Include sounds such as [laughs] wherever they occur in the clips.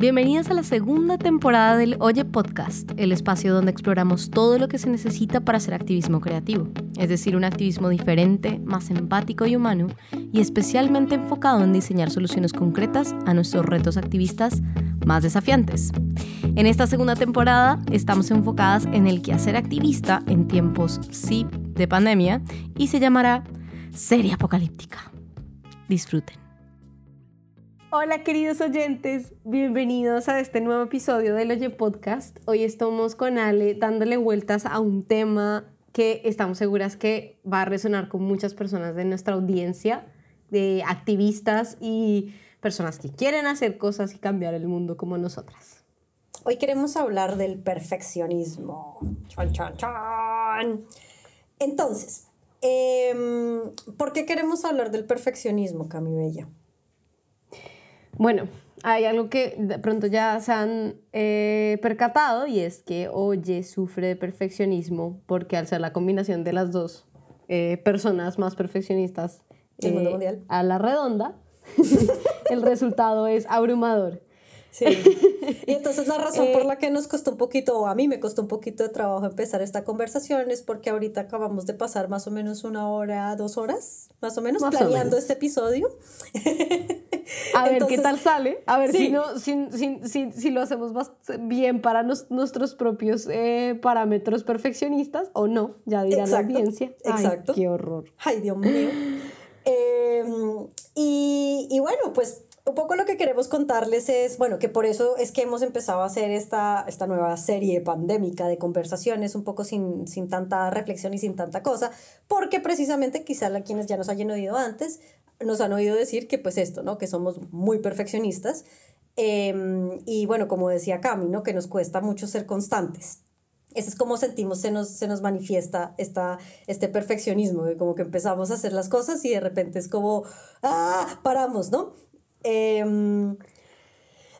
Bienvenidas a la segunda temporada del Oye Podcast, el espacio donde exploramos todo lo que se necesita para hacer activismo creativo, es decir, un activismo diferente, más empático y humano, y especialmente enfocado en diseñar soluciones concretas a nuestros retos activistas más desafiantes. En esta segunda temporada estamos enfocadas en el quehacer activista en tiempos, sí, de pandemia, y se llamará Serie Apocalíptica. Disfruten. Hola queridos oyentes, bienvenidos a este nuevo episodio del Oye Podcast. Hoy estamos con Ale dándole vueltas a un tema que estamos seguras que va a resonar con muchas personas de nuestra audiencia, de activistas y personas que quieren hacer cosas y cambiar el mundo como nosotras. Hoy queremos hablar del perfeccionismo. Chan, chan, chan. Entonces, em, ¿por qué queremos hablar del perfeccionismo, Cami Bella? Bueno, hay algo que de pronto ya se han eh, percatado y es que Oye sufre de perfeccionismo porque al ser la combinación de las dos eh, personas más perfeccionistas eh, a la redonda, [laughs] el resultado es abrumador. Sí. Y entonces la razón por la que nos costó un poquito, o a mí me costó un poquito de trabajo empezar esta conversación es porque ahorita acabamos de pasar más o menos una hora, dos horas, más o menos, planeando este episodio. [laughs] A ver qué tal sale, a ver si, no, si, si, si, lo hacemos bien para nuestros propios eh, parámetros perfeccionistas o no, ya dirá la audiencia. exacto. Qué horror. Ay, Dios mío. [laughs] Em, y, y bueno, pues un poco lo que queremos contarles es, bueno, que por eso es que hemos empezado a hacer esta, esta nueva serie pandémica de conversaciones, un poco sin, sin tanta reflexión y sin tanta cosa, porque precisamente quizá quienes ya nos hayan oído antes, nos han oído decir que pues esto, ¿no? Que somos muy perfeccionistas. Em, y bueno, como decía Cami, ¿no? Que nos cuesta mucho ser constantes. Eso es como sentimos, se nos, se nos manifiesta esta, este perfeccionismo, de como que empezamos a hacer las cosas y de repente es como, ah, paramos, ¿no? Em,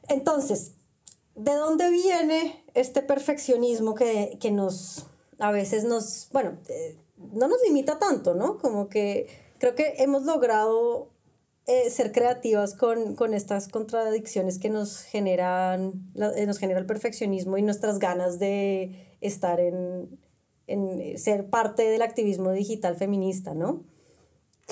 entonces, ¿de dónde viene este perfeccionismo que, que nos, a veces nos, bueno, eh, no nos limita tanto, ¿no? Como que creo que hemos logrado eh, ser creativas con, con, estas contradicciones que nos generan, eh, nos genera el perfeccionismo y nuestras ganas de estar en, en ser parte del activismo digital feminista, ¿no?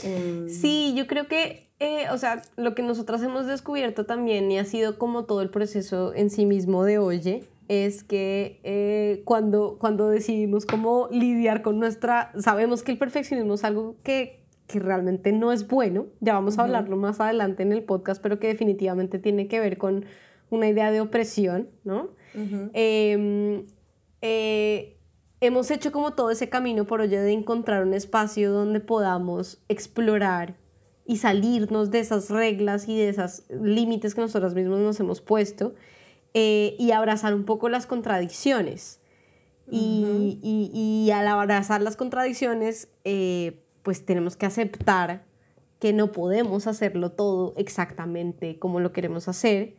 Em, sí, yo creo que eh, o sea, lo que nosotras hemos descubierto también y ha sido como todo el proceso en sí mismo de Oye, es que eh, cuando, cuando decidimos cómo lidiar con nuestra, sabemos que el perfeccionismo es algo que, que realmente no es bueno, ya vamos a hablarlo más adelante en el podcast, pero que definitivamente tiene que ver con una idea de opresión, ¿no? Em, eh, hemos hecho como todo ese camino por Oye de encontrar un espacio donde podamos explorar y salirnos de esas reglas y de esos límites que nosotros mismos nos hemos puesto eh, y abrazar un poco las contradicciones. y, y, al abrazar las contradicciones, eh, pues tenemos que aceptar que no podemos hacerlo todo exactamente como lo queremos hacer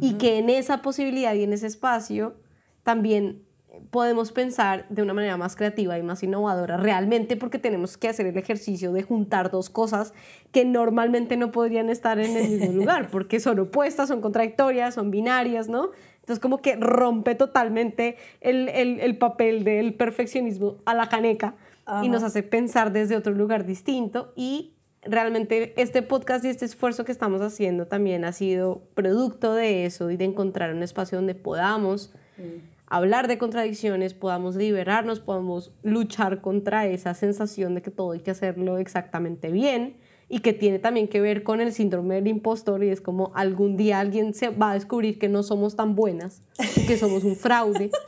y que en esa posibilidad y en ese espacio también podemos pensar de una manera más creativa y más innovadora realmente porque tenemos que hacer el ejercicio de juntar dos cosas que normalmente no podrían estar en el mismo [laughs] lugar porque son opuestas, son contradictorias, son binarias, ¿no? Entonces como que rompe totalmente el, el, el papel del perfeccionismo a la caneca y nos hace pensar desde otro lugar distinto. Y realmente este podcast y este esfuerzo que estamos haciendo también ha sido producto de eso y de encontrar un espacio donde podamos... Mm hablar de contradicciones, podamos liberarnos, podamos luchar contra esa sensación de que todo hay que hacerlo exactamente bien y que tiene también que ver con el síndrome del impostor y es como algún día alguien se va a descubrir que no somos tan buenas, que somos un fraude. [laughs]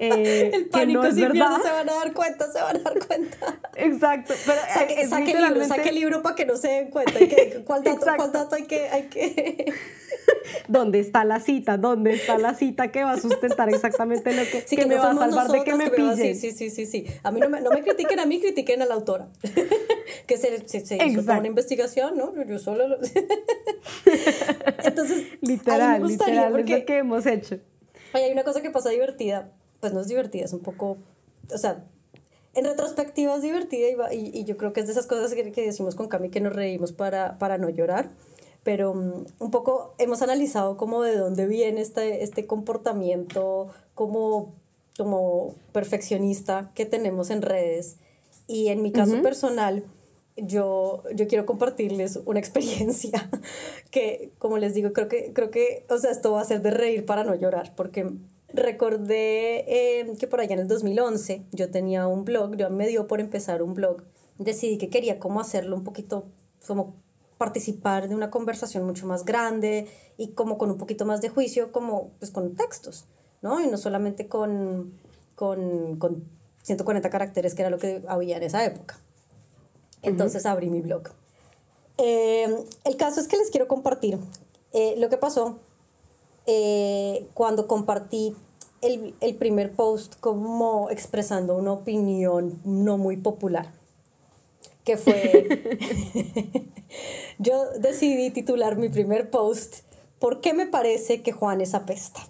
Eh, el pánico que no es verdad. se van a dar cuenta, se van a dar cuenta. Exacto. Pero saque, el libro, saque libro para que no se den cuenta. ¿cuál, dato, ¿Cuál dato hay que...? Hay que... [laughs] ¿Dónde está la cita? ¿Dónde está la cita que va a sustentar exactamente lo que, que, me va a salvar de que me pillen? Sí, sí, sí, sí, sí. A mí no me, no me critiquen a mí, critiquen a la autora. [laughs] que se, se, se hizo una investigación, ¿no? Yo solo lo... [laughs] Entonces, literal, literal, porque... es lo que hemos hecho. hay una cosa que pasa divertida pues no es divertida, es un poco, o sea, en retrospectiva es divertida y, y, yo creo que es de esas cosas que, que, decimos con Cami que nos reímos para, para no llorar, pero mm, un poco hemos analizado como de dónde viene este, este comportamiento como, como perfeccionista que tenemos en redes. Y en mi caso personal, yo, yo quiero compartirles una [laughs] experiencia que, como les digo, creo que, creo que, o sea, esto va a ser de reír para no llorar, porque recordé eh, que por allá en el 2011 yo tenía un blog, yo me dio por empezar un blog, decidí que quería como hacerlo un poquito, como participar de una conversación mucho más grande y como con un poquito más de juicio, como pues con textos, ¿no? Y no solamente con, con, con 140 caracteres, que era lo que había en esa época. Entonces abrí mi blog. Eh, el caso es que les quiero compartir eh, lo que pasó eh, cuando compartí el, el, primer post como expresando una opinión no muy popular, que fue, [laughs] yo decidí titular mi primer post, ¿por qué me parece que Juan es apesta?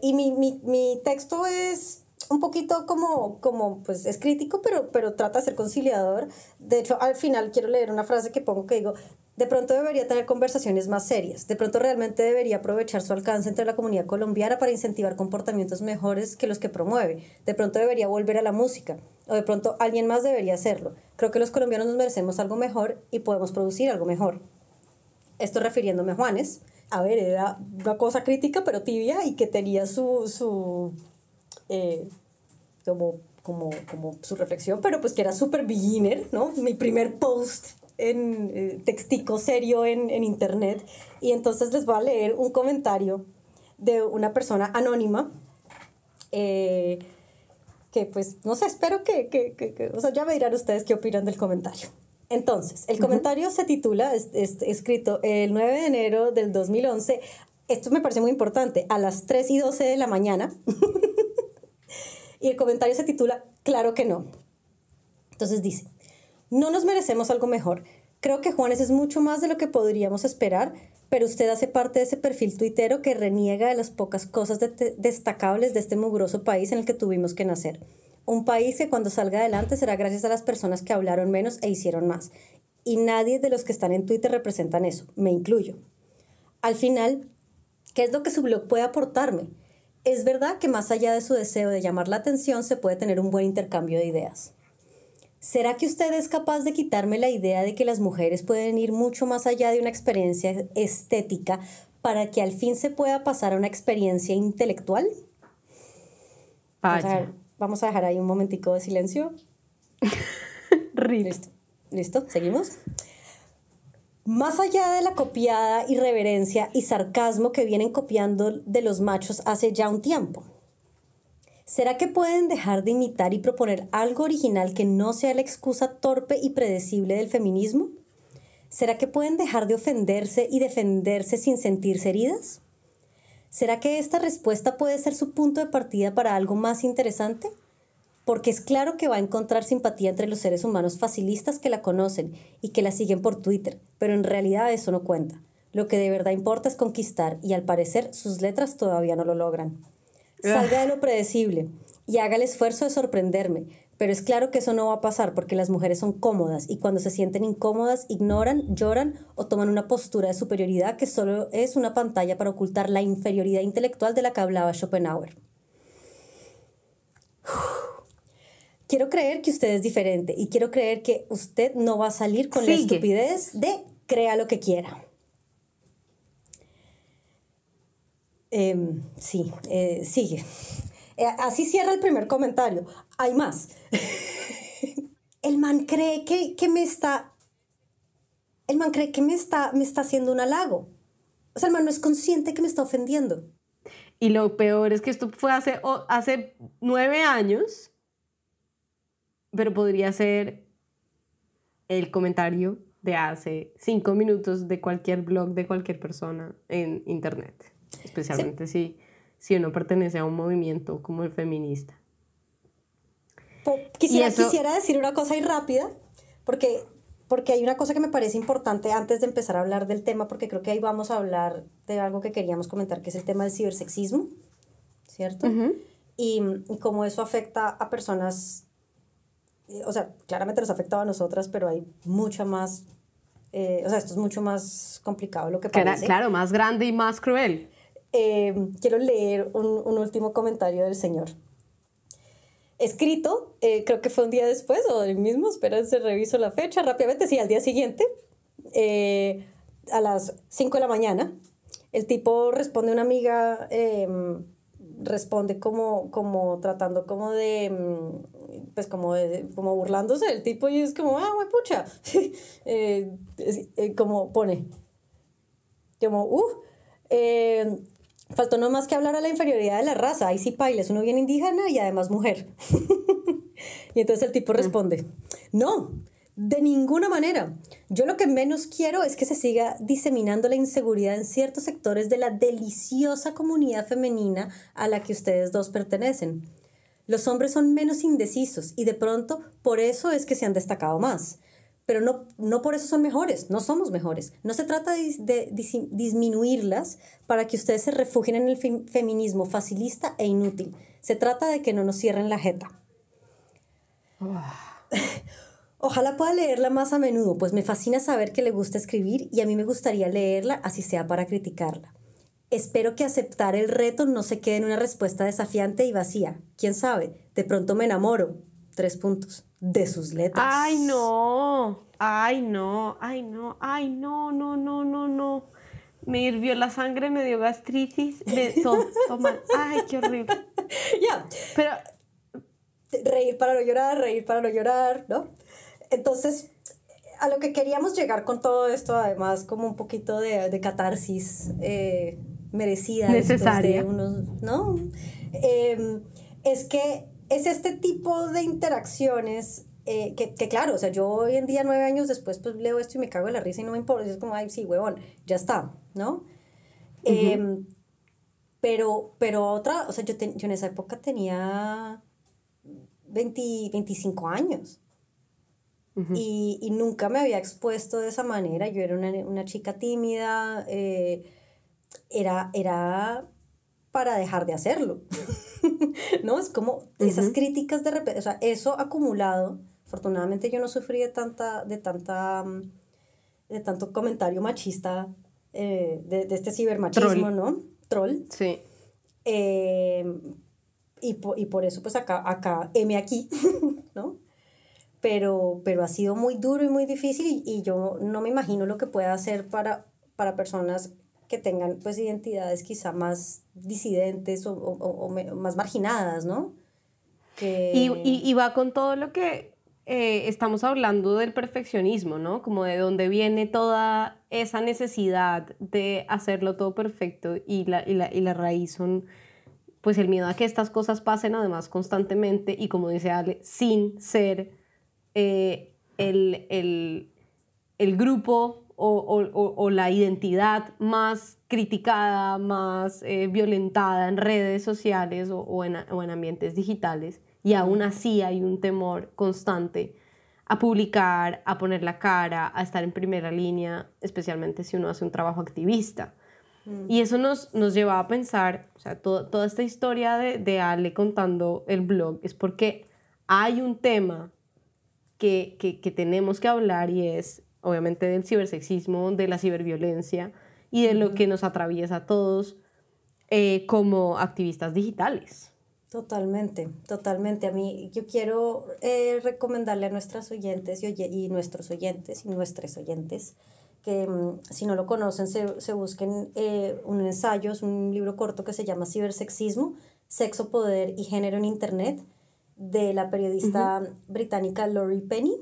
y mi, mi, mi texto es un poquito como, como, pues es crítico, pero, pero trata de ser conciliador. De hecho, al final quiero leer una frase que pongo que digo, de pronto debería tener conversaciones más serias, de pronto realmente debería aprovechar su alcance entre la comunidad colombiana para incentivar comportamientos mejores que los que promueve, de pronto debería volver a la música, o de pronto alguien más debería hacerlo. Creo que los colombianos nos merecemos algo mejor y podemos producir algo mejor. Esto refiriéndome a Juanes. A ver, era una cosa crítica pero tibia y que tenía su, su eh, como, como, como su reflexión, pero pues que era súper beginner, ¿no? Mi primer post en eh, textico serio en, en, internet. Y entonces les voy a leer un comentario de una persona anónima. Eh, que pues, no sé, espero que, que, que, o sea, ya me dirán ustedes qué opinan del comentario. Entonces, el comentario se titula, es, es, escrito el 9 de enero del 2011, esto me parece muy importante, a las 3 y 12 de la mañana. [laughs] Y el comentario se titula Claro que no. Entonces dice, no nos merecemos algo mejor. Creo que Juanes es mucho más de lo que podríamos esperar, pero usted hace parte de ese perfil tuitero que reniega de las pocas cosas destacables de este mugroso país en el que tuvimos que nacer. Un país que cuando salga adelante será gracias a las personas que hablaron menos e hicieron más. Y nadie de los que están en Twitter representan eso, me incluyo. Al final, ¿qué es lo que su blog puede aportarme? Es verdad que más allá de su deseo de llamar la atención se puede tener un buen intercambio de ideas. ¿Será que usted es capaz de quitarme la idea de que las mujeres pueden ir mucho más allá de una experiencia estética para que al fin se pueda pasar a una experiencia intelectual? Vamos a, vamos a dejar ahí un momentico de silencio. [laughs] Listo. ¿Listo? ¿Seguimos? Más allá de la copiada irreverencia y sarcasmo que vienen copiando de los machos hace ya un tiempo. ¿Será que pueden dejar de imitar y proponer algo original que no sea la excusa torpe y predecible del feminismo? ¿Será que pueden dejar de ofenderse y defenderse sin sentirse heridas? ¿Será que esta respuesta puede ser su punto de partida para algo más interesante? porque es claro que va a encontrar simpatía entre los seres humanos facilistas que la conocen y que la siguen por Twitter, pero en realidad eso no cuenta. Lo que de verdad importa es conquistar y al parecer sus letras todavía no lo logran. Salga de lo predecible y haga el esfuerzo de sorprenderme, pero es claro que eso no va a pasar porque las mujeres son cómodas y cuando se sienten incómodas ignoran, lloran o toman una postura de superioridad que solo es una pantalla para ocultar la inferioridad intelectual de la que hablaba Schopenhauer. [sighs] Quiero creer que usted es diferente y quiero creer que usted no va a salir con la estupidez de crea lo que quiera. Em, sí, eh, sigue. Eh, así cierra el primer comentario. Hay más. [laughs] el man cree que, que, me está... El man cree que me está, me está haciendo un halago. O sea, el man no es consciente que me está ofendiendo. Y lo peor es que esto fue hace, hace nueve años pero podría ser el comentario de hace cinco minutos de cualquier blog de cualquier persona en internet, especialmente si, si uno pertenece a un movimiento como el feminista. Quisiera, quisiera decir una cosa ahí rápida, porque, porque hay una cosa que me parece importante antes de empezar a hablar del tema, porque creo que ahí vamos a hablar de algo que queríamos comentar, que es el tema del cibersexismo, ¿cierto? y, y cómo eso afecta a personas o sea, claramente nos afectaba a nosotras, pero hay mucha más Eh, o sea, esto es mucho más complicado de lo que parece. claro, más grande y más cruel. Eh, quiero leer un, un, último comentario del señor. Escrito, eh, creo que fue un día después o el mismo, espérense, reviso la fecha rápidamente, sí, al día siguiente, a las 5 de la mañana. El tipo responde a una amiga, em, responde como, como tratando como de, mm, pues como, como burlándose del tipo y es como, ah, pucha, [laughs] eh, eh, como pone, como, uh, eh, faltó no más que hablar a la inferioridad de la raza, ahí sí pailes, uno bien indígena y además mujer. [laughs] y entonces el tipo responde, no, de ninguna manera. Yo lo que menos quiero es que se siga diseminando la inseguridad en ciertos sectores de la deliciosa comunidad femenina a la que ustedes dos pertenecen. Los hombres son menos indecisos y de pronto por eso es que se han destacado más. Pero no, no por eso son mejores, no somos mejores. No se trata de, disminuirlas para que ustedes se refugien en el feminismo facilista e inútil. Se trata de que no nos cierren la jeta. [laughs] Ojalá pueda leerla más a menudo, pues me fascina saber que le gusta escribir y a mí me gustaría leerla así sea para criticarla. Espero que aceptar el reto no se quede en una respuesta desafiante y vacía. ¿Quién sabe? De pronto me enamoro. Tres puntos. De sus letras. Ay, no. Ay, no. Ay, no. Ay, no, no, no, no, no. Me hirvió la sangre, me dio gastritis, me todo, [laughs] Ay, qué horrible. Ya. Pero. Reír para no llorar, reír para no llorar, ¿no? Entonces, a lo que queríamos llegar con todo esto, además, como un poquito de, catarsis eh, merecida. Necesaria. ¿no? Em, es que es este tipo de interacciones eh, que, claro, o sea, yo hoy en día, nueve años después, pues leo esto y me cago en la risa y no me importa. Es como, ay, sí, huevón, ya está, ¿no? Em, pero, pero otra, o sea, yo, yo en esa época tenía 20, 25 años y, y, nunca me había expuesto de esa manera. Yo era una, una chica tímida, eh, era, era para dejar de hacerlo. [laughs] ¿No? Es como esas críticas de repente, o sea, eso acumulado. Afortunadamente yo no sufrí de tanta, de tanta, de tanto comentario machista, eh, de, de, este cibermachismo, ¿no? Troll. Sí. Eh, y, por, y por eso, pues acá, acá, M aquí, [laughs] ¿no? pero, pero ha sido muy duro y muy difícil y, yo no me imagino lo que pueda hacer para, para personas que tengan pues identidades quizá más disidentes o, o, más marginadas, ¿no? Y, y, va con todo lo que eh, estamos hablando del perfeccionismo, ¿no? Como de dónde viene toda esa necesidad de hacerlo todo perfecto y la, y la, y la raíz son pues el miedo a que estas cosas pasen además constantemente y como dice Ale, sin ser eh, el, grupo o, la identidad más criticada, más eh, violentada en redes sociales o, en, ambientes digitales. Y aún así hay un temor constante a publicar, a poner la cara, a estar en primera línea, especialmente si uno hace un trabajo activista. Mm. Y eso nos, nos lleva a pensar, o sea, toda esta historia de, de Ale contando el blog es porque hay un tema que, tenemos que hablar y es obviamente del cibersexismo, de la ciberviolencia y de lo que nos atraviesa a todos eh, como activistas digitales. Totalmente, totalmente. A mí yo quiero eh, recomendarle a nuestras oyentes y, y, nuestros oyentes y nuestros oyentes que mm, si no lo conocen se, se busquen eh, un ensayo, es un libro corto que se llama Cibersexismo, Sexo, Poder y Género en Internet de la periodista británica Laurie Penny.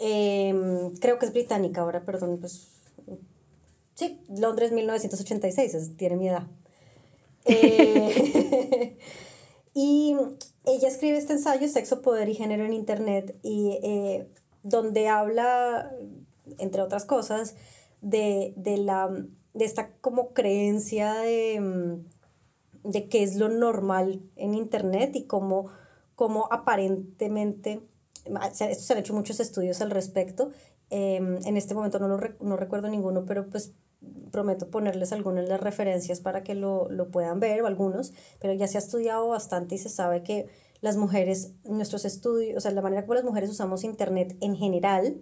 Em, creo que es británica ahora, perdón, pues. Sí, Londres 1986, tiene mi edad. [laughs] Eh, [laughs] y ella escribe este ensayo, Sexo, Poder y Género en Internet, y eh, donde habla, entre otras cosas, de, de, la, de esta como creencia de de qué es lo normal en Internet y cómo, cómo aparentemente, se han hecho muchos estudios al respecto, em, en este momento no, lo no recuerdo ninguno, pero pues prometo ponerles algunas de las referencias para que lo, lo, puedan ver, o algunos, pero ya se ha estudiado bastante y se sabe que las mujeres, nuestros estudios, o sea, la manera como las mujeres usamos Internet en general,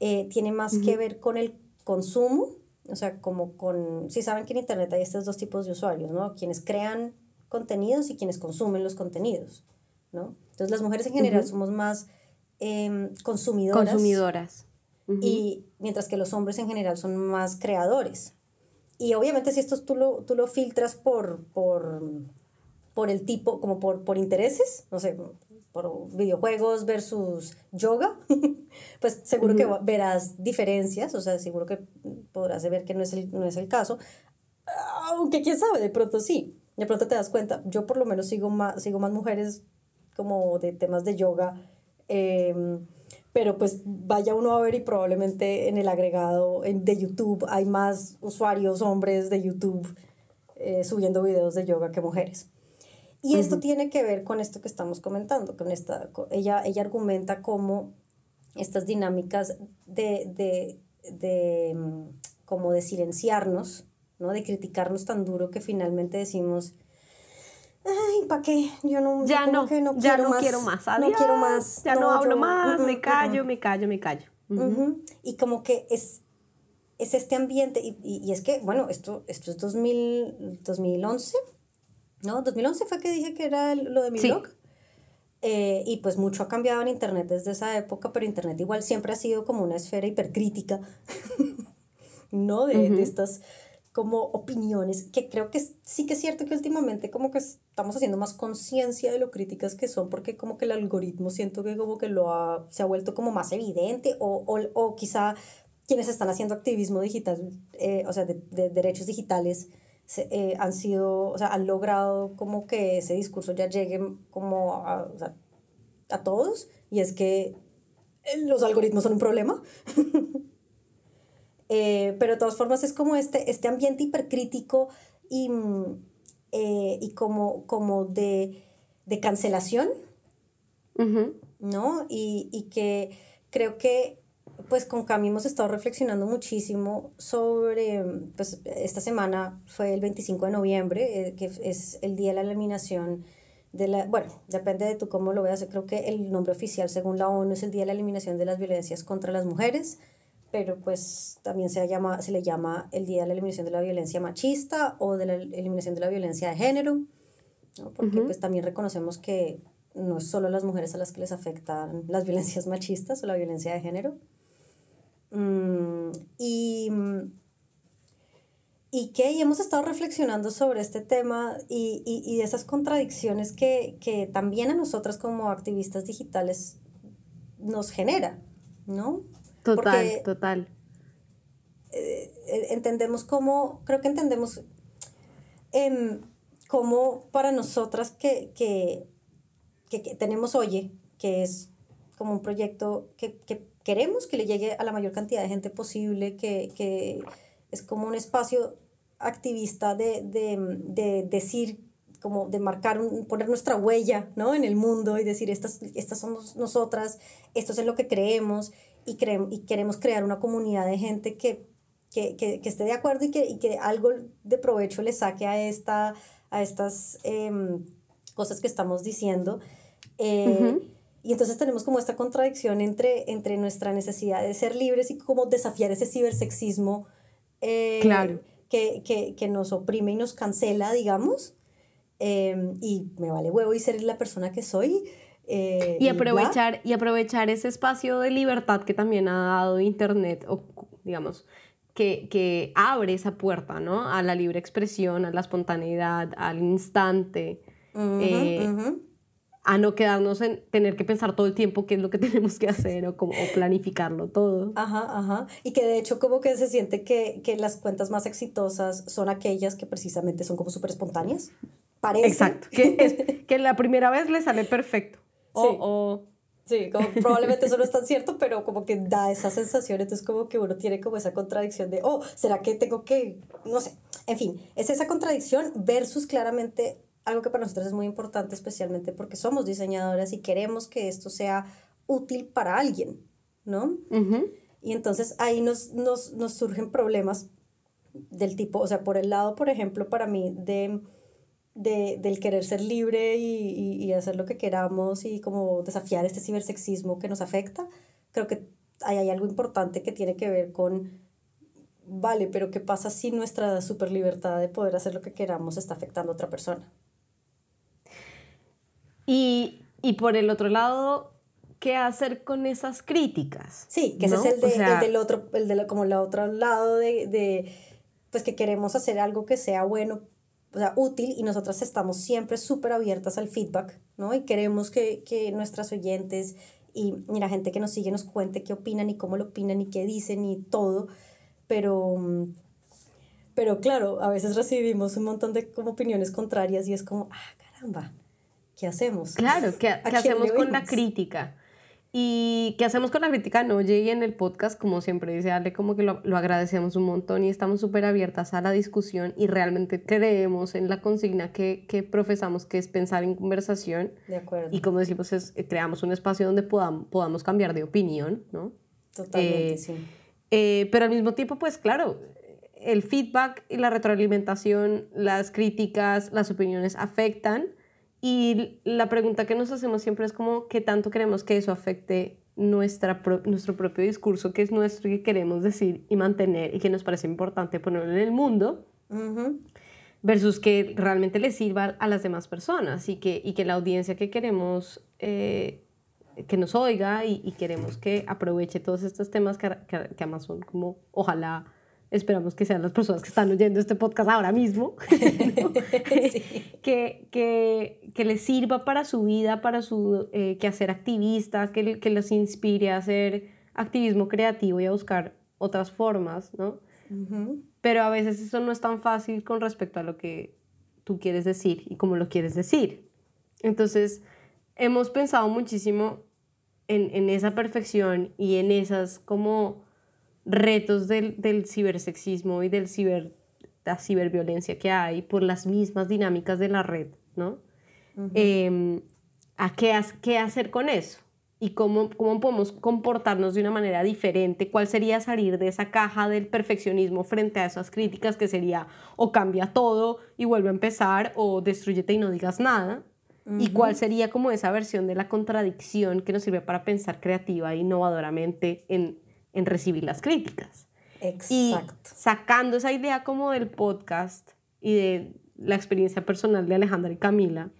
eh, tiene más que ver con el consumo, o sea, como con, si saben que en Internet hay estos dos tipos de usuarios, ¿no? Quienes crean contenidos y quienes consumen los contenidos, ¿no? Entonces las mujeres en general somos más em, consumidoras. Consumidoras. Y mientras que los hombres en general son más creadores. Y obviamente si esto tú lo, tú lo filtras por, por, por el tipo, como por, por intereses, no sé, por videojuegos versus yoga, [laughs] pues seguro que verás diferencias, o sea, seguro que podrás ver que no es, el, no es el caso, aunque quién sabe, de pronto sí, de pronto te das cuenta, yo por lo menos sigo más, sigo más mujeres como de temas de yoga, em, pero pues vaya uno a ver y probablemente en el agregado de YouTube hay más usuarios hombres de YouTube eh, subiendo videos de yoga que mujeres. Y esto tiene que ver con esto que estamos comentando, con esta, ella, ella argumenta cómo estas dinámicas de, de, de, mm, como de silenciarnos, ¿no? de criticarnos tan duro que finalmente decimos, ay, ¿para qué? Yo no, ya no, no ya quiero no más, quiero más, no quiero más, ya no, hablo más, me callo, me callo, me callo. Y como que es, es este ambiente, y, y, es que, bueno, esto, esto es 2000, 2011, ¿no? 2011 fue que dije que era lo de mi blog. Eh, y pues mucho ha cambiado en Internet desde esa época, pero Internet igual siempre ha sido como una esfera hipercrítica, [laughs] ¿no? De, de, estas como opiniones, que creo que sí que es cierto que últimamente como que estamos haciendo más conciencia de lo críticas que son, porque como que el algoritmo siento que como que lo ha, se ha vuelto como más evidente, o, o, o quizá quienes están haciendo activismo digital, eh, o sea, de, de derechos digitales, eh, han sido, o sea, han logrado como que ese discurso ya llegue como a, o sea, a todos y es que los algoritmos son un problema. [laughs] eh, pero de todas formas es como este, este ambiente hipercrítico y, eh, y como, como de, de cancelación, ¿no? Y, y que creo que pues con Cami hemos estado reflexionando muchísimo sobre, pues esta semana fue el 25 de noviembre, eh, que es el día de la eliminación de la, bueno, depende de tú cómo lo veas, yo creo que el nombre oficial según la ONU es el día de la eliminación de las violencias contra las mujeres, pero pues también se, llama, se le llama el día de la eliminación de la violencia machista o de la eliminación de la violencia de género, ¿no? porque pues también reconocemos que no es solo a las mujeres a las que les afectan las violencias machistas o la violencia de género, Mm, y, y que y hemos estado reflexionando sobre este tema y, y, y esas contradicciones que, que, también a nosotras como activistas digitales nos genera, ¿no? Total, total. Eh, entendemos cómo, creo que entendemos eh, cómo para nosotras que, que, que, que tenemos Oye, que es como un proyecto que, que queremos que le llegue a la mayor cantidad de gente posible, que, que es como un espacio activista de, de, de, decir, como de marcar, poner nuestra huella ¿no? en el mundo y decir, estas, estas somos nosotras, esto es en lo que creemos y, creemos, y queremos crear una comunidad de gente que, que, que, que esté de acuerdo y que, y que algo de provecho le saque a, esta, a estas em, cosas que estamos diciendo. Eh, y entonces tenemos como esta contradicción entre, entre nuestra necesidad de ser libres y como desafiar ese cibersexismo eh, claro. que, que, que, nos oprime y nos cancela, digamos. Eh, y me vale huevo y ser la persona que soy. Eh, y, aprovechar, y, y aprovechar ese espacio de libertad que también ha dado Internet, o digamos, que, que, abre esa puerta, ¿no? A la libre expresión, a la espontaneidad, al instante. Uh -huh, uh -huh a no quedarnos en tener que pensar todo el tiempo qué es lo que [laughs] tenemos que hacer o, como, o planificarlo todo. Ajá, ajá. Y que de hecho como que se siente que, que las cuentas más exitosas son aquellas que precisamente son como súper espontáneas. Parece. Exacto. Que, es, [laughs] que la primera vez le sale perfecto. O, sí. o Sí, como probablemente eso no es tan cierto, pero como que da esa sensación, entonces como que uno tiene como esa contradicción de, oh, ¿será que tengo que, no sé, en fin, es esa contradicción versus claramente algo que para nosotros es muy importante, especialmente porque somos diseñadoras y queremos que esto sea útil para alguien, ¿no? Uh -huh. Y entonces ahí nos, nos, nos, surgen problemas del tipo, o sea, por el lado, por ejemplo, para mí, de, de del querer ser libre y, y, y, hacer lo que queramos y como desafiar este cibersexismo que nos afecta, creo que ahí hay algo importante que tiene que ver con, vale, pero ¿qué pasa si nuestra super libertad de poder hacer lo que queramos está afectando a otra persona? Y, y por el otro lado, ¿qué hacer con esas críticas? Sí, que ese es el, de, del otro, el de como el otro lado de, de, pues que queremos hacer algo que sea bueno, o sea, útil y nosotras estamos siempre súper abiertas al feedback, ¿no? Y queremos que, que nuestras oyentes y, y, la gente que nos sigue nos cuente qué opinan y cómo lo opinan y qué dicen y todo, pero... Pero claro, a veces recibimos un montón de como opiniones contrarias y es como, ah, caramba, ¿qué hacemos? Claro, ¿qué, ¿qué hacemos con la crítica? ¿Y qué hacemos con la crítica? No llegue en el podcast, como siempre dice Ale, como que lo, lo agradecemos un montón y estamos súper abiertas a la discusión y realmente creemos en la consigna que, que, profesamos, que es pensar en conversación. De acuerdo. Y como decimos, es, eh, creamos un espacio donde podamos, podamos cambiar de opinión, ¿no? Totalmente, eh, sí. Eh, pero al mismo tiempo, pues claro, el feedback y la retroalimentación, las críticas, las opiniones afectan y la pregunta que nos hacemos siempre es como, ¿qué tanto queremos que eso afecte nuestra nuestro propio discurso, que es nuestro y que queremos decir y mantener y que nos parece importante ponerlo en el mundo? versus que realmente le sirva a las demás personas y que, y que la audiencia que queremos eh, que nos oiga y, queremos que aproveche todos estos temas que, que, que además son como, ojalá esperamos que sean las personas que están oyendo este podcast ahora mismo, [laughs] [laughs] que, que, que, les sirva para su vida, para su eh, quehacer activista, que, que les inspire a hacer activismo creativo y a buscar otras formas, ¿no? Pero a veces eso no es tan fácil con respecto a lo que tú quieres decir y cómo lo quieres decir. Entonces, hemos pensado muchísimo en, en esa perfección y en esas como retos del, del cibersexismo y del ciber, la ciberviolencia que hay por las mismas dinámicas de la red, ¿no? Em, ¿A qué, qué hacer con eso? y cómo, cómo podemos comportarnos de una manera diferente, cuál sería salir de esa caja del perfeccionismo frente a esas críticas que sería o cambia todo y vuelve a empezar o destruyete y no digas nada, y cuál sería como esa versión de la contradicción que nos sirve para pensar creativa e innovadoramente en en recibir las críticas. Exacto. Y sacando esa idea como del podcast y de la experiencia personal de Alejandra y Camila,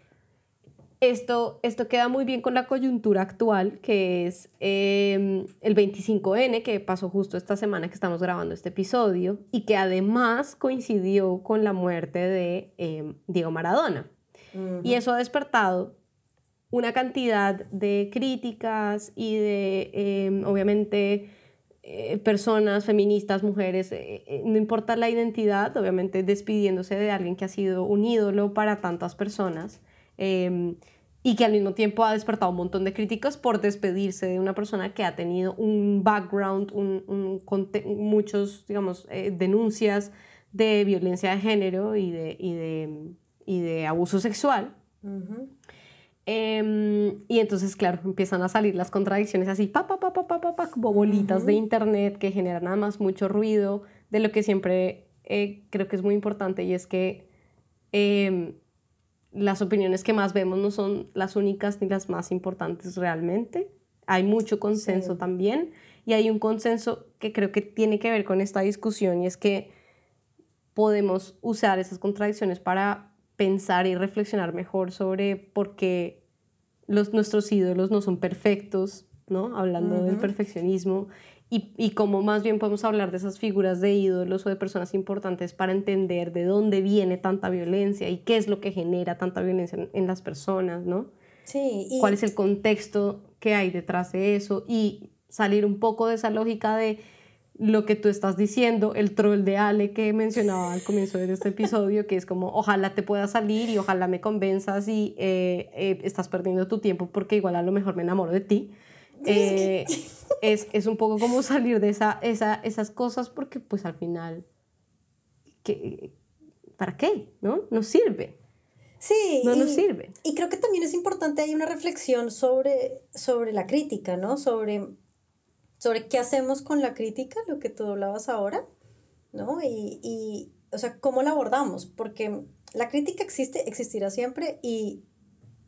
esto, esto queda muy bien con la coyuntura actual, que es em, el 25N, que pasó justo esta semana que estamos grabando este episodio, y que además coincidió con la muerte de em, Diego Maradona. Y eso ha despertado una cantidad de críticas y de, em, obviamente, eh, personas, feministas, mujeres, eh, eh, no importa la identidad, obviamente despidiéndose de alguien que ha sido un ídolo para tantas personas em, y que al mismo tiempo ha despertado un montón de críticas por despedirse de una persona que ha tenido un background, un, un muchos, digamos, denuncias de violencia de género y de, y de, y de abuso sexual. Em, y entonces, claro, empiezan a salir las contradicciones así, pa, pa, pa, pa, pa, pa, como bolitas de internet que generan nada más mucho ruido, de lo que siempre eh, creo que es muy importante y es que em, las opiniones que más vemos no son las únicas ni las más importantes realmente. Hay mucho consenso también y hay un consenso que creo que tiene que ver con esta discusión y es que podemos usar esas contradicciones para pensar y reflexionar mejor sobre por qué los, nuestros ídolos no son perfectos, ¿no? Hablando del perfeccionismo y, y cómo más bien podemos hablar de esas figuras de ídolos o de personas importantes para entender de dónde viene tanta violencia y qué es lo que genera tanta violencia en, las personas, ¿no? Sí. Y... ¿Cuál es el contexto que hay detrás de eso? Y salir un poco de esa lógica de lo que tú estás diciendo, el troll de Ale que mencionaba al comienzo de este episodio, que es como, ojalá te pueda salir y ojalá me convenzas y eh, eh, estás perdiendo tu tiempo porque igual a lo mejor me enamoro de ti. Eh, es, es, un poco como salir de esa, esa, esas cosas porque pues al final, ¿qué, ¿para qué? ¿No? Nos sirve. Sí. No nos sirve. Y creo que también es importante, hay una reflexión sobre, sobre la crítica, ¿no? Sobre sobre qué hacemos con la crítica, lo que tú hablabas ahora, ¿no? Y, y, o sea, cómo la abordamos, porque la crítica existe, existirá siempre y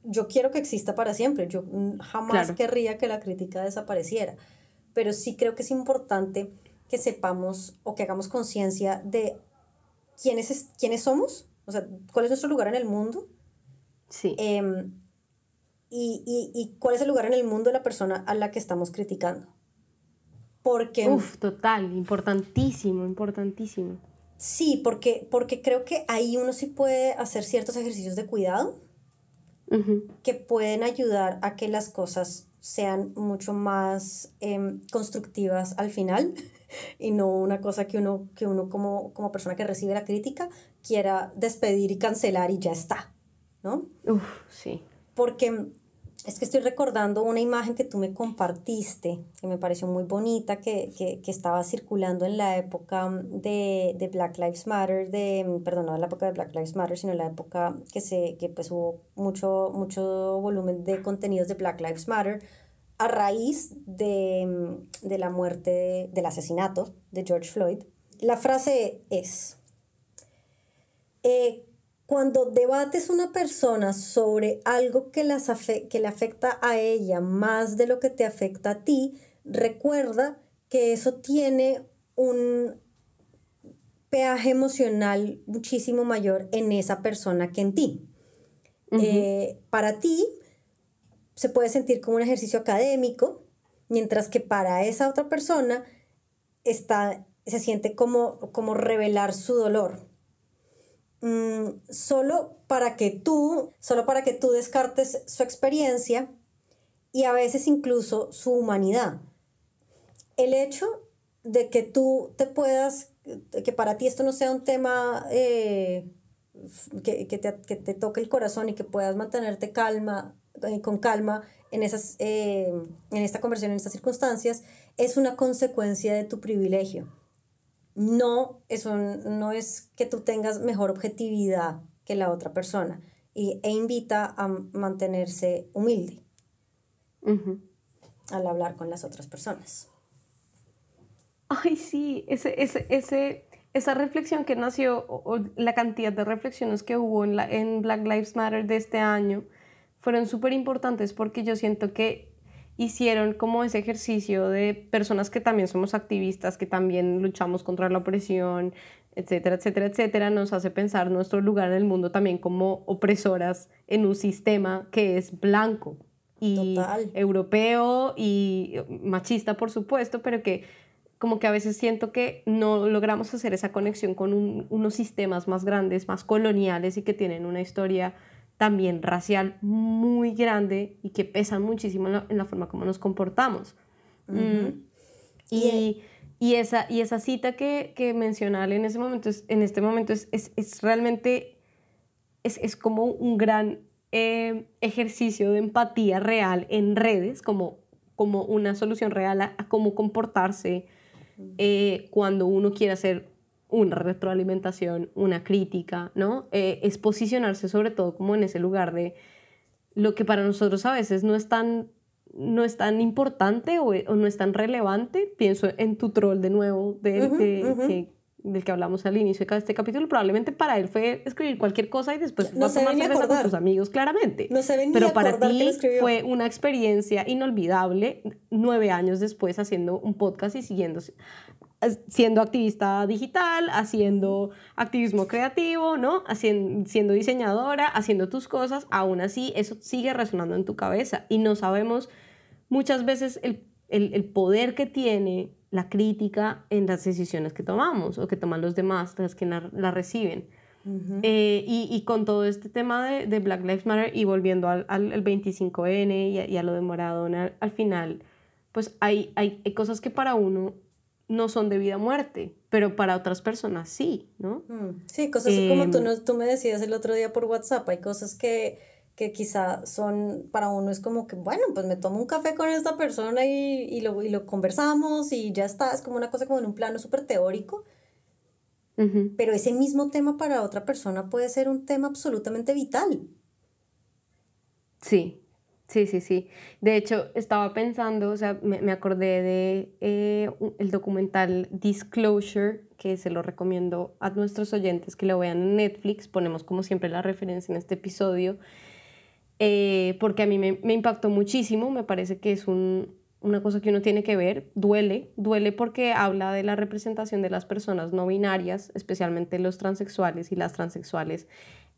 yo quiero que exista para siempre. Yo jamás querría que la crítica desapareciera. pero sí creo que es importante que sepamos o que hagamos conciencia de quiénes, quiénes somos, o sea, cuál es nuestro lugar en el mundo. Sí. Em, y, y, y, cuál es el lugar en el mundo de la persona a la que estamos criticando. Porque... Uf, total, importantísimo, importantísimo. Sí, porque, porque creo que ahí uno sí puede hacer ciertos ejercicios de cuidado que pueden ayudar a que las cosas sean mucho más em, constructivas al final [laughs] y no una cosa que uno, que uno como, como persona que recibe la crítica quiera despedir y cancelar y ya está, ¿no? Uf, sí. Porque es que estoy recordando una imagen que tú me compartiste, que me pareció muy bonita, que, que, que estaba circulando en la época de, de, Black Lives Matter, de, perdón, no en la época de Black Lives Matter, sino en la época que, se, que pues hubo mucho, mucho volumen de contenidos de Black Lives Matter a raíz de, de la muerte, del asesinato de George Floyd. La frase es, eh, cuando debates una persona sobre algo que, las que le afecta a ella más de lo que te afecta a ti, recuerda que eso tiene un peaje emocional muchísimo mayor en esa persona que en ti. Eh, para ti se puede sentir como un ejercicio académico, mientras que para esa otra persona está, se siente como, como revelar su dolor. Mm, solo para que tú, solo para que tú descartes su experiencia y a veces incluso su humanidad. El hecho de que tú te puedas, que para ti esto no sea un tema eh, que, que, te, que, te, toque el corazón y que puedas mantenerte calma, eh, con calma en, esas, eh, en esta conversión, en estas circunstancias, es una consecuencia de tu privilegio no, eso no es que tú tengas mejor objetividad que la otra persona y, e invita a mantenerse humilde al hablar con las otras personas. Ay, sí, ese, ese, ese, esa reflexión que nació, o, la cantidad de reflexiones que hubo en, la, en Black Lives Matter de este año, fueron súper importantes porque yo siento que hicieron como ese ejercicio de personas que también somos activistas, que también luchamos contra la opresión, etcétera, etcétera, etcétera, nos hace pensar nuestro lugar en el mundo también como opresoras en un sistema que es blanco y europeo y machista, por supuesto, pero que como que a veces siento que no logramos hacer esa conexión con unos sistemas más grandes, más coloniales y que tienen una historia también racial muy grande y que pesan muchísimo en la, forma como nos comportamos. Mm. y, y, esa, y esa cita que, que en ese momento, es, en este momento es, es, es realmente, es, es, como un gran eh, ejercicio de empatía real en redes, como, como una solución real a, cómo comportarse eh, cuando uno quiere hacer una retroalimentación, una crítica, ¿no? Eh, es posicionarse sobre todo como en ese lugar de lo que para nosotros a veces no es tan, no es tan importante o, no es tan relevante. Pienso en tu troll de nuevo, de, del que hablamos al inicio de este capítulo. Probablemente para él fue escribir cualquier cosa y después no se a tomar con sus amigos, claramente. No se Pero para ti fue una experiencia inolvidable nueve años después haciendo un podcast y siguiendo siendo activista digital, haciendo activismo creativo, ¿no? Haciendo, siendo diseñadora, haciendo tus cosas, aún así eso sigue resonando en tu cabeza y no sabemos muchas veces el, el, poder que tiene la crítica en las decisiones que tomamos o que toman los demás, las que la, reciben. Eh, y, y, con todo este tema de, de, Black Lives Matter y volviendo al, al, 25N y a, y a, lo de Maradona, al final, pues hay, hay, hay cosas que para uno no son de vida o muerte, pero para otras personas sí, ¿no? Mm, sí, cosas como tú, em, tú me decías el otro día por WhatsApp, hay cosas que, que quizá son, para uno es como que, bueno, pues me tomo un café con esta persona y, y, lo, y lo conversamos y ya está, es como una cosa como en un plano súper teórico, pero ese mismo tema para otra persona puede ser un tema absolutamente vital. Sí, Sí, sí, sí. De hecho, estaba pensando, o sea, me, acordé de eh, el documental Disclosure, que se lo recomiendo a nuestros oyentes que lo vean en Netflix. Ponemos como siempre la referencia en este episodio, eh, porque a mí me, impactó muchísimo. Me parece que es un, una cosa que uno tiene que ver, duele, duele porque habla de la representación de las personas no binarias, especialmente los transexuales y las transexuales,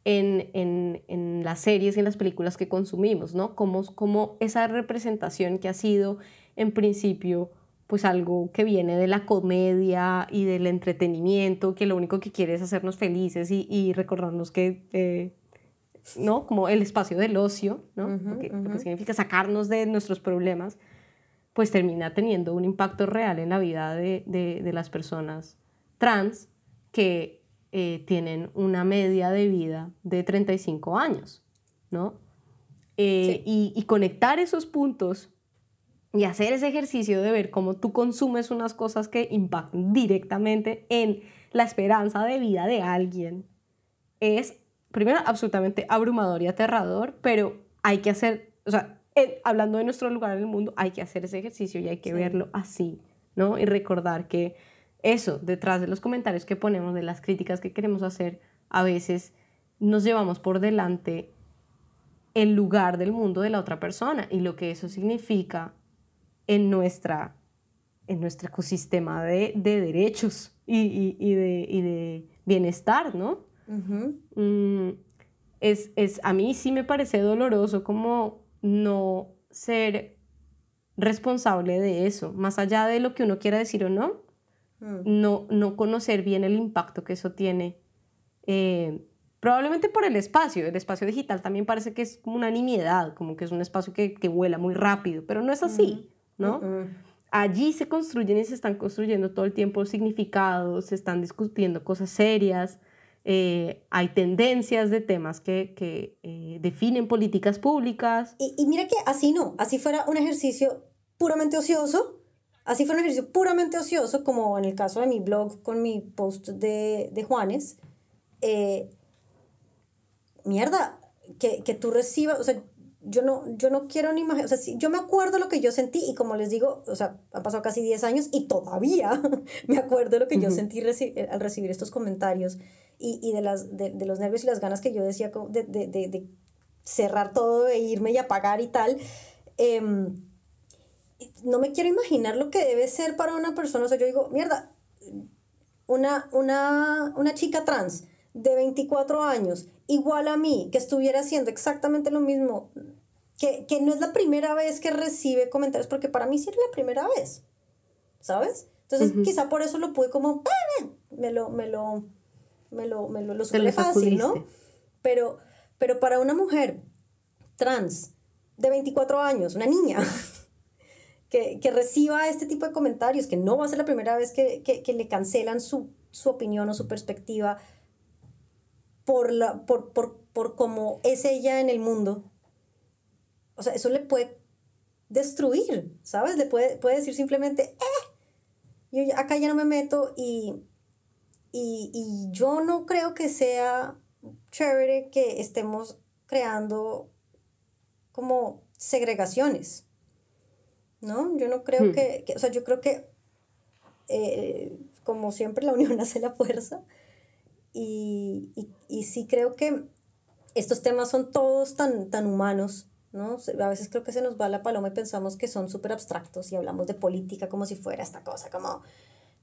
en, en, en las series y en las películas que consumimos, ¿no? Como, como esa representación que ha sido en principio pues algo que viene de la comedia y del entretenimiento, que lo único que quiere es hacernos felices y, y recordarnos que, eh, ¿no? Como el espacio del ocio, ¿no? lo, que, significa sacarnos de nuestros problemas, pues termina teniendo un impacto real en la vida de, de, las personas trans que eh, tienen una media de vida de 35 años, ¿no? Eh, y, y conectar esos puntos y hacer ese ejercicio de ver cómo tú consumes unas cosas que impactan directamente en la esperanza de vida de alguien es, primero, absolutamente abrumador y aterrador, pero hay que hacer, o sea, hablando de nuestro lugar en el mundo, hay que hacer ese ejercicio y hay que verlo así, ¿no? Y recordar que eso, detrás de los comentarios que ponemos, de las críticas que queremos hacer, a veces nos llevamos por delante el lugar del mundo de la otra persona y lo que eso significa en, nuestra, en nuestro ecosistema de, de derechos y, y, y, de, y, de, bienestar, ¿no? Mm, es, es, a mí sí me parece doloroso como no ser responsable de eso, más allá de lo que uno quiera decir o no, mm. no, no conocer bien el impacto que eso tiene. Eh, probablemente por el espacio, el espacio digital también parece que es como una nimiedad, como que es un espacio que, que vuela muy rápido, pero no es así. ¿no? Allí se construyen y se están construyendo todo el tiempo significados, se están discutiendo cosas serias, eh, hay tendencias de temas que, que eh, definen políticas públicas. Y, y, mira que así no, así fuera un ejercicio puramente ocioso, así fuera un ejercicio puramente ocioso, como en el caso de mi blog con mi post de, de Juanes, eh, mierda, que, que tú recibas, o sea, yo no, yo no quiero ni imaginar, o sea, yo me acuerdo lo que yo sentí y como les digo, o sea, han pasado casi 10 años y todavía [laughs] me acuerdo lo que yo sentí eh, al recibir estos comentarios y, y de, las, de, de, los nervios y las ganas que yo decía de, de, de cerrar todo e irme y apagar y tal. Eh, no me quiero imaginar lo que debe ser para una persona, o sea, yo digo, mierda, una, una, una chica trans de 24 años, igual a mí, que estuviera haciendo exactamente lo mismo, que, que no es la primera vez que recibe comentarios, porque para mí sí es la primera vez, ¿sabes? Entonces, quizá por eso lo pude como, me lo, me lo, me lo, me lo, lo fácil, ¿no? Pero, pero para una mujer trans de 24 años, una niña, que, que, reciba este tipo de comentarios, que no va a ser la primera vez que, que, que le cancelan su, su opinión o su perspectiva, por, la, por, por, por cómo es ella en el mundo, o sea, eso le puede destruir, ¿sabes? Le puede, puede decir simplemente, eh, yo acá ya no me meto y, y, y yo no creo que sea chévere que estemos creando como segregaciones, ¿no? Yo no creo hmm. que, que, o sea, yo creo que, eh, como siempre, la unión [laughs] hace la fuerza y, y, y, sí creo que estos temas son todos tan, tan humanos, ¿no? A veces creo que se nos va la paloma y pensamos que son súper abstractos y hablamos de política como si fuera esta cosa, como,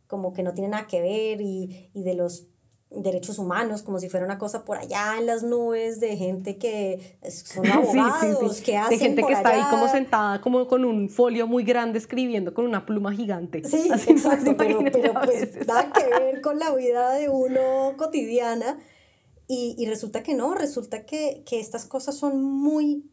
como que no tiene nada que ver y, y de los derechos humanos, como si fuera una cosa por allá en las nubes de gente que son [laughs] abogados, que hacen De gente que está ahí como sentada, como con un folio muy grande escribiendo con una pluma gigante. Sí, [laughs] exacto, pero, pero pues nada que [laughs] ver con la vida de uno cotidiana. Y, y resulta que no, resulta que, que estas cosas son muy,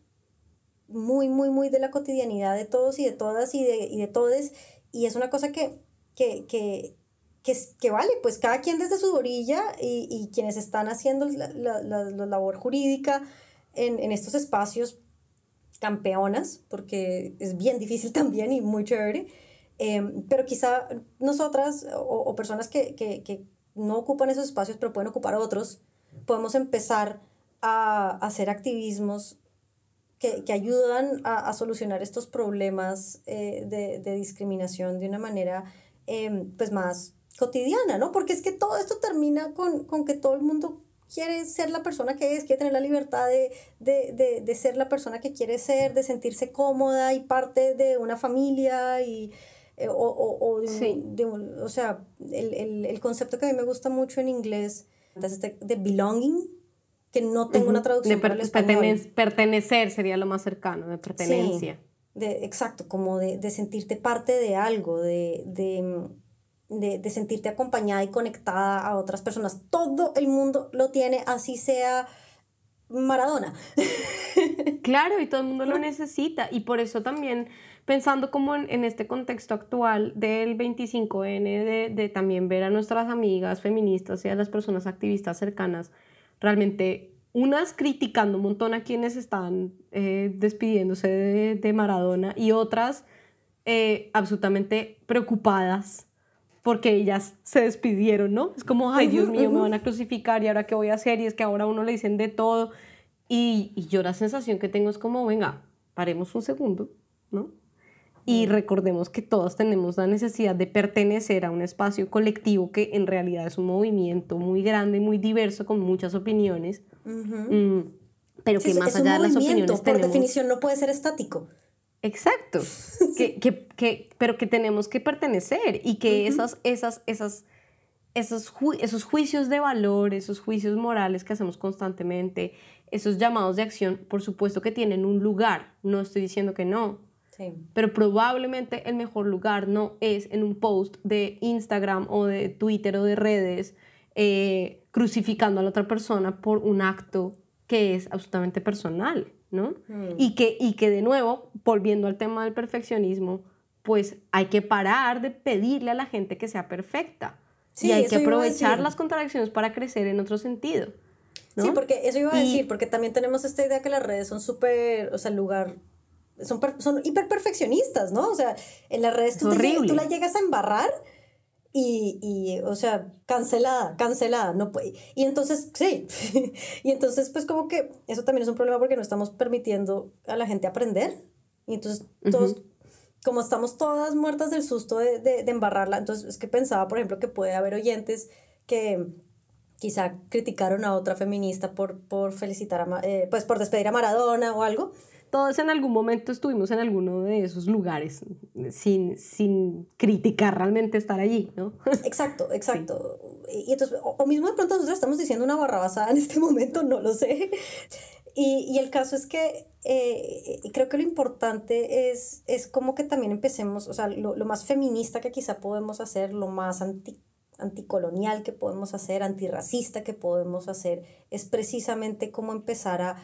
muy, muy, muy de la cotidianidad de todos y de todas y de, y de todes. Y es una cosa que, que, que que, que vale, pues cada quien desde su orilla y, y quienes están haciendo la, la, la, labor jurídica en, en, estos espacios campeonas, porque es bien difícil [laughs] también y muy chévere, em, pero quizá nosotras o, o personas que, que, que, no ocupan esos espacios pero pueden ocupar otros, podemos empezar a, a hacer activismos que, que ayudan a, a, solucionar estos problemas eh, de, de, discriminación de una manera eh, pues más cotidiana, ¿no? Porque es que todo esto termina con, con que todo el mundo quiere ser la persona que es, quiere tener la libertad de, de, de, de ser la persona que quiere ser, de sentirse cómoda y parte de una familia y... Eh, o, o, o, de, o sea, el, el, el, concepto que a mí me gusta mucho en inglés es este de belonging, que no tengo una traducción de per pertenecer sería lo más cercano, de pertenencia. de, exacto, como de, de, sentirte parte de algo, de, de, de, sentirte acompañada y conectada a otras personas. Todo el mundo lo tiene, así sea Maradona. [laughs] claro, y todo el mundo lo necesita. Y por eso también, pensando como en, en este contexto actual del 25N, de, de, también ver a nuestras amigas feministas y a las personas activistas cercanas, realmente unas criticando un montón a quienes están eh, despidiéndose de, de, Maradona y otras eh, absolutamente preocupadas porque ellas se despidieron, ¿no? Es como, ay, Dios mío, me van a crucificar y ahora qué voy a hacer y es que ahora a uno le dicen de todo. Y, y yo la sensación que tengo es como, venga, paremos un segundo, ¿no? Y recordemos que todos tenemos la necesidad de pertenecer a un espacio colectivo que en realidad es un movimiento muy grande, muy diverso, con muchas opiniones. Mm, pero que más allá de las opiniones por definición no puede ser estático. Exacto, [laughs] que, que, que, pero que tenemos que pertenecer y que esas, esas, esas, esos, esos juicios de valor, esos juicios morales que hacemos constantemente, esos llamados de acción, por supuesto que tienen un lugar, no estoy diciendo que no, sí. pero probablemente el mejor lugar no es en un post de Instagram o de Twitter o de redes eh, crucificando a la otra persona por un acto que es absolutamente personal. ¿No? Mm. Y, que, y que de nuevo, volviendo al tema del perfeccionismo, pues hay que parar de pedirle a la gente que sea perfecta. Sí, y hay que aprovechar las contradicciones para crecer en otro sentido. Sí, porque eso iba a decir, porque también tenemos esta idea que las redes son súper, o sea, el lugar, son, son hiper perfeccionistas, ¿no? O sea, en las redes tú, te, tú la llegas a embarrar y, y, o sea, cancelada, cancelada, no puede. Y entonces, sí, [laughs] y entonces pues como que eso también es un problema porque no estamos permitiendo a la gente aprender. Y entonces todos, como estamos todas muertas del susto de, de, de, embarrarla, entonces es que pensaba, por ejemplo, que puede haber oyentes que quizá criticaron a otra feminista por, por felicitar a, eh, pues por despedir a Maradona o algo todos en algún momento estuvimos en alguno de esos lugares sin, sin criticar realmente estar allí, ¿no? Exacto, [laughs] exacto. Sí. Y entonces, o, mismo de pronto nosotros estamos diciendo una barrabasada en este [laughs] momento, no lo sé. Y, y el caso es que eh, creo que lo importante es, es como que también empecemos, o sea, lo, lo más feminista que quizá podemos hacer, lo más anti, anticolonial que podemos hacer, antirracista que podemos hacer, es precisamente como empezar a,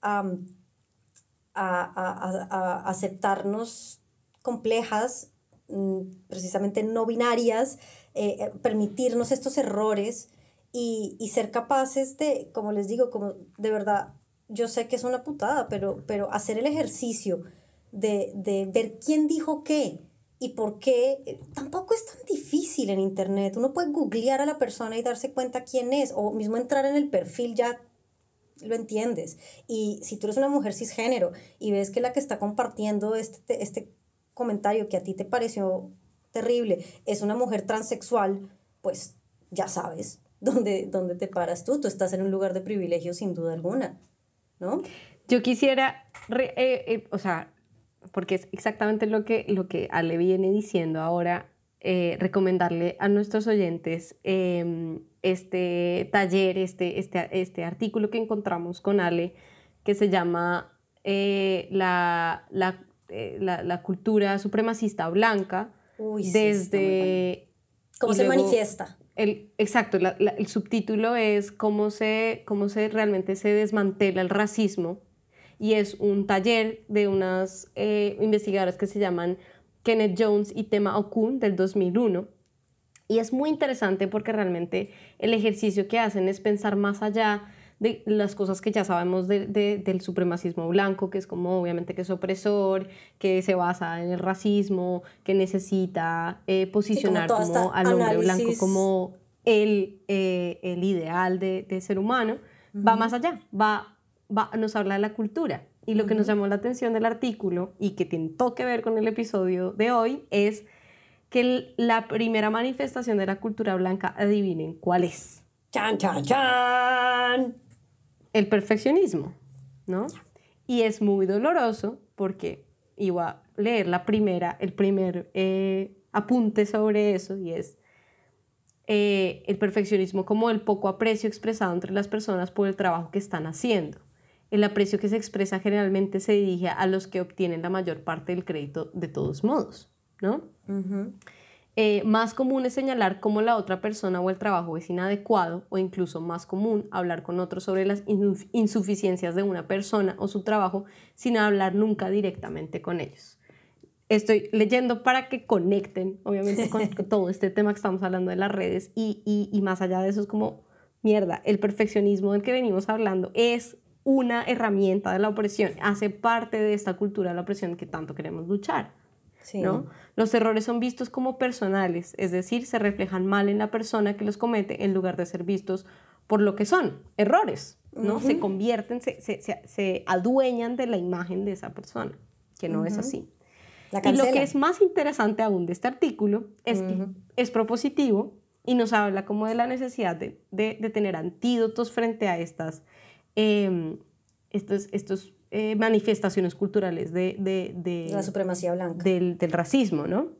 a a, a, a aceptarnos complejas, mm, precisamente no binarias, eh, eh, permitirnos estos errores y, y, ser capaces de, como les digo, como de verdad, yo sé que es una putada, pero, pero hacer el ejercicio de, de ver quién dijo qué y por qué, eh, tampoco es tan difícil en Internet. Uno puede googlear a la persona y darse cuenta quién es, o mismo entrar en el perfil ya lo entiendes. Y si tú eres una mujer cisgénero y ves que la que está compartiendo este, este comentario que a ti te pareció terrible es una mujer transexual, pues ya sabes dónde, dónde te paras tú. Tú estás en un lugar de privilegio sin duda alguna, ¿no? Yo quisiera, eh, eh, o sea, porque es exactamente lo que, lo que Ale viene diciendo ahora, eh, recomendarle a nuestros oyentes em, este taller, este, este, este artículo que encontramos con Ale, que se llama eh, la, la, eh, la, la, cultura supremacista blanca, Uy, sí, desde... ¿Cómo se luego, manifiesta? El, exacto, el subtítulo es cómo se, cómo se realmente se desmantela el racismo y es un taller de unas investigadoras que se llaman Kenneth Jones y Tema Okun del 2001 y es muy interesante porque realmente el ejercicio que hacen es pensar más allá de las cosas que ya sabemos de, de, del supremacismo blanco, que es como obviamente que es opresor, que se basa en el racismo, que necesita eh, posicionar sí, como, como al hombre análisis. blanco como el, eh, el ideal de, de, ser humano, uh -huh. va más allá, va, va, nos habla de la cultura. Y lo que nos llamó la atención del artículo y que tiene todo que ver con el episodio de hoy es que la primera manifestación de la cultura blanca, adivinen cuál es. ¡Chan, chan, chan! chan. El perfeccionismo, ¿no? Y es muy doloroso porque iba a leer la primera, el primer eh, apunte sobre eso y es eh, el perfeccionismo como el poco aprecio expresado entre las personas por el trabajo que están haciendo. El aprecio que se expresa generalmente se dirige a los que obtienen la mayor parte del crédito de todos modos, ¿no? Eh, más común es señalar cómo la otra persona o el trabajo es inadecuado o incluso más común hablar con otros sobre las insuficiencias de una persona o su trabajo sin hablar nunca directamente con ellos. Estoy leyendo para que conecten, obviamente, con [laughs] todo este tema que estamos hablando de las redes y, y, y más allá de eso es como, mierda, el perfeccionismo del que venimos hablando es una herramienta de la opresión, hace parte de esta cultura de la opresión que tanto queremos luchar. ¿no? Los errores son vistos como personales, es decir, se reflejan mal en la persona que los comete en lugar de ser vistos por lo que son, errores, ¿no? Se convierten, se, se, se, adueñan de la imagen de esa persona, que no es así. y lo que es más interesante aún de este artículo es que es propositivo y nos habla como de la necesidad de, de, tener antídotos frente a estas, eh, estos, estos eh, manifestaciones culturales de, de, la supremacía blanca. Del, del racismo, ¿no?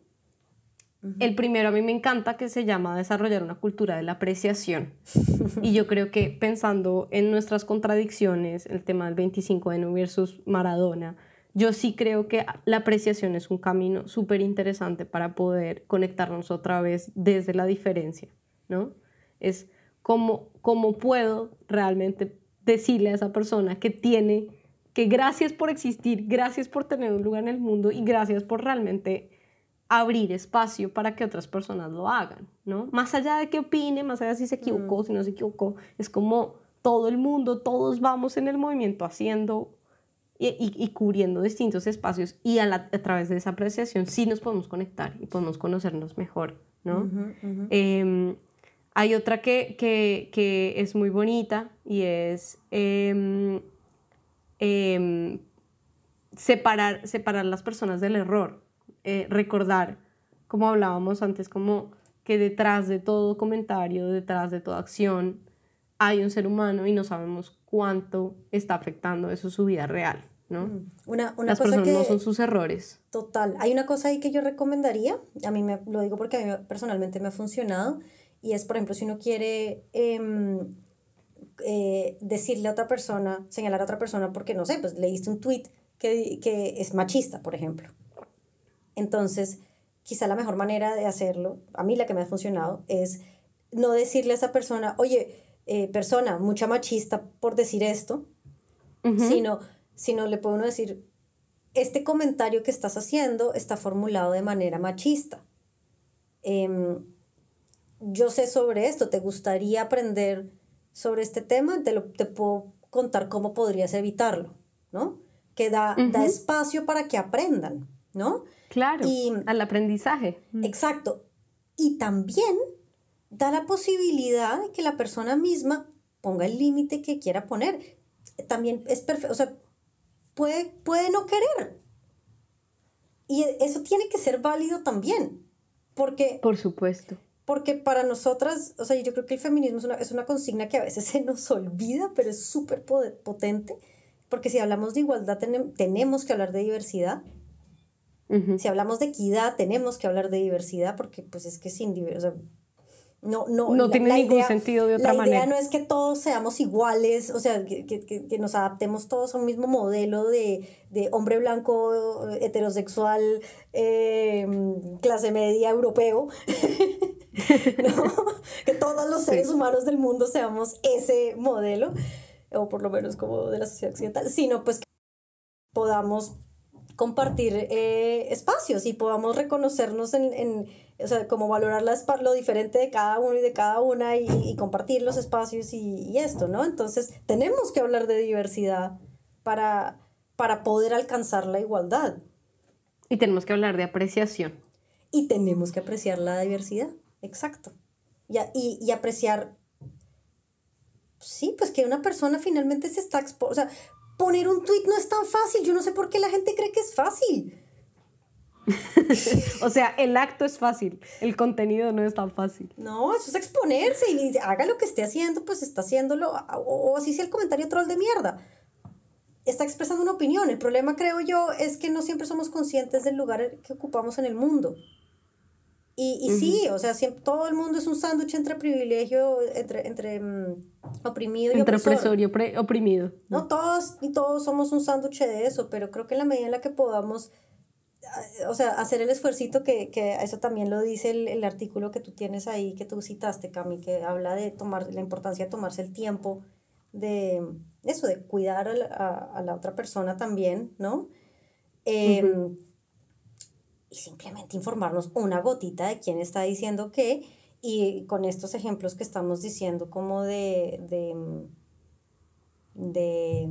El primero a mí me encanta que se llama desarrollar una cultura de la apreciación. [laughs] y yo creo que pensando en nuestras contradicciones, el tema del 25 de versus Maradona, yo sí creo que la apreciación es un camino súper interesante para poder conectarnos otra vez desde la diferencia, ¿no? Es cómo, cómo puedo realmente decirle a esa persona que tiene que gracias por existir, gracias por tener un lugar en el mundo y gracias por realmente abrir espacio para que otras personas lo hagan, ¿no? Más allá de que opine, más allá de si se equivocó, mm. si no se equivocó, es como todo el mundo, todos vamos en el movimiento haciendo y, cubriendo distintos espacios y a, través de esa apreciación sí nos podemos conectar y podemos conocernos mejor, ¿no? Em, hay otra que, que, que, es muy bonita y es... Em, Em, separar, separar las personas del error, eh, recordar, como hablábamos antes, como que detrás de todo comentario, detrás de toda acción, hay un ser humano y no sabemos cuánto está afectando eso su vida real. ¿no? Mm. Una, una Las personas no son sus errores. Total. Hay una cosa ahí que yo recomendaría, a mí me lo digo porque a mí personalmente me ha funcionado, y es, por ejemplo, si uno quiere em, eh, decirle a otra persona, señalar a otra persona porque, no sé, pues leíste un tweet que, que es machista, por ejemplo. Entonces, quizá la mejor manera de hacerlo, a mí la que me ha funcionado, es no decirle a esa persona, oye, eh, persona, mucha machista por decir esto, sino, sino le puede uno decir, este comentario que estás haciendo está formulado de manera machista. Em, yo sé sobre esto, ¿te gustaría aprender sobre este tema, te, lo, te puedo contar cómo podrías evitarlo, ¿no? Que da, da espacio para que aprendan, ¿no? Claro, y, al aprendizaje. Mm. Exacto. Y también da la posibilidad de que la persona misma ponga el límite que quiera poner. También es perfecto, o sea, puede, puede no querer. Y eso tiene que ser válido también, porque... Por supuesto porque para nosotras, o sea, yo creo que el feminismo es una, es una consigna que a veces [laughs] se nos olvida, pero es súper potente, porque si hablamos de igualdad tenemos que hablar de diversidad. Si hablamos de equidad, tenemos que hablar de diversidad, porque pues es que sin diversidad, no, no, no tiene ningún sentido de otra manera. La idea no es que todos seamos iguales, o sea, que, que, que nos adaptemos todos a un mismo modelo de, de hombre blanco, heterosexual, em, clase media, europeo. [laughs] [laughs] ¿no? [laughs] que todos los seres humanos del mundo seamos ese modelo, o por lo menos como de la sociedad occidental, sino pues que podamos compartir eh, espacios y podamos reconocernos en, en, o sea, como valorar lo diferente de cada uno y de cada una y, compartir los espacios y, esto, ¿no? Entonces, tenemos que hablar de diversidad para, para poder alcanzar la igualdad. Y tenemos que hablar de apreciación. Y tenemos que apreciar la diversidad, exacto. Y, y, y apreciar, sí, pues que una persona finalmente se está expuesta, o sea, poner un tweet no es tan fácil. Yo no sé por qué la gente cree que es fácil. [laughs] o sea, el acto es fácil, el contenido no es tan fácil. No, eso es exponerse y haga lo que esté haciendo, pues está haciéndolo, o, así sea el comentario troll de mierda. Está expresando una opinión. El problema, creo yo, es que no siempre somos conscientes del lugar que ocupamos en el mundo. Y, y sí, o sea, siempre, todo el mundo es un sándwich entre privilegio, entre, entre mm, oprimido y Entre opresor y oprimido. No, todos y todos somos un sándwich de eso, pero creo que en la medida en la que podamos, o sea, hacer el esfuerzo que, que eso también lo dice el, el, artículo que tú tienes ahí, que tú citaste, Cami, que habla de tomar, la importancia de tomarse el tiempo de eso, de cuidar a la, a, la otra persona también, ¿no? Eh, y simplemente informarnos una gotita de quién está diciendo qué y con estos ejemplos que estamos diciendo como de, de, de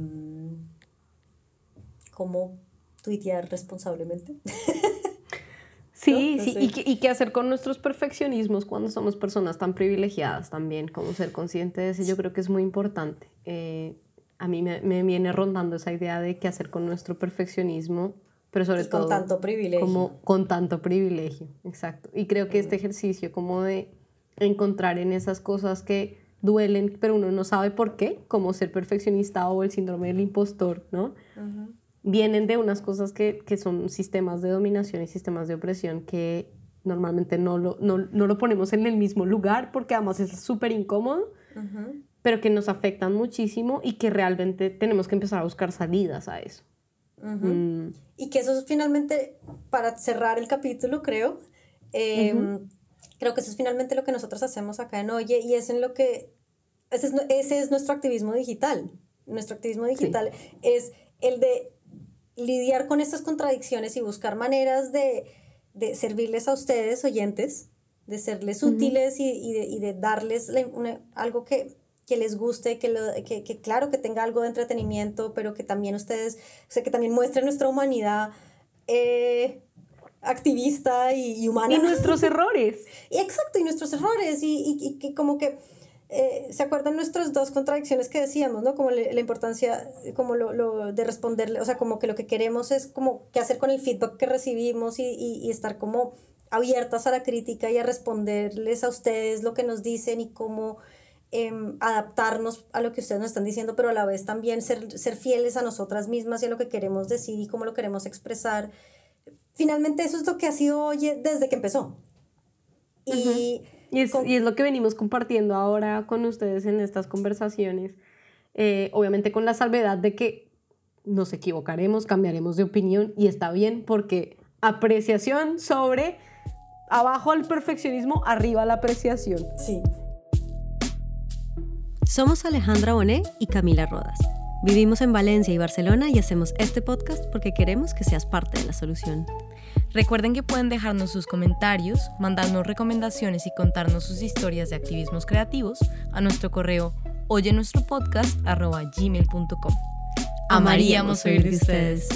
cómo tuitear responsablemente. [laughs] Sí, sí, y, qué, y qué hacer con nuestros perfeccionismos cuando somos personas tan privilegiadas también, como ser consciente de eso, yo creo que es muy importante. Eh, a mí me, me, viene rondando esa idea de qué hacer con nuestro perfeccionismo pero sobre todo... Con tanto privilegio. Como con tanto privilegio, exacto. Y creo que este ejercicio como de encontrar en esas cosas que duelen, pero uno no sabe por qué, como ser perfeccionista o el síndrome del impostor, ¿no? Vienen de unas cosas que, que, son sistemas de dominación y sistemas de opresión que normalmente no lo, no, no lo ponemos en el mismo lugar porque además es súper incómodo, pero que nos afectan muchísimo y que realmente tenemos que empezar a buscar salidas a eso. Mm. Y que eso es finalmente, para cerrar el capítulo, creo, em, creo que eso es finalmente lo que nosotros hacemos acá en Oye y es en lo que, ese es, ese es nuestro activismo digital. Nuestro activismo digital es el de lidiar con estas contradicciones y buscar maneras de, de servirles a ustedes, oyentes, de serles útiles y, y, de, y, de, darles algo que que les guste, que, lo, que, que, claro que tenga algo de entretenimiento, pero que también ustedes, o sea, que también muestren nuestra humanidad eh, activista y, humana. Y nuestros [laughs] errores. y exacto, y nuestros errores, y, y, que como que... Eh, ¿Se acuerdan nuestras dos contradicciones que decíamos, ¿no? Como la importancia, como lo, lo, de responderle, o sea, como que lo que queremos es como qué hacer con el feedback que recibimos y, y, y estar como abiertas a la crítica y a responderles a ustedes lo que nos dicen y cómo Em, adaptarnos a lo que ustedes nos están diciendo, pero a la vez también ser, ser fieles a nosotras mismas y a lo que queremos decir y cómo lo queremos expresar. Finalmente eso es lo que ha sido hoy desde que empezó. Y, y, es, y, es, lo que venimos compartiendo ahora con ustedes en estas conversaciones, eh, obviamente con la salvedad de que nos equivocaremos, cambiaremos de opinión y está bien porque apreciación sobre abajo al perfeccionismo, arriba la apreciación. Sí. Somos Alejandra Bonet y Camila Rodas. Vivimos en Valencia y Barcelona y hacemos este podcast porque queremos que seas parte de la solución. Recuerden que pueden dejarnos sus comentarios, mandarnos recomendaciones y contarnos sus historias de activismos creativos a nuestro correo oye nuestro podcast gmail.com. Amaríamos oír de ustedes.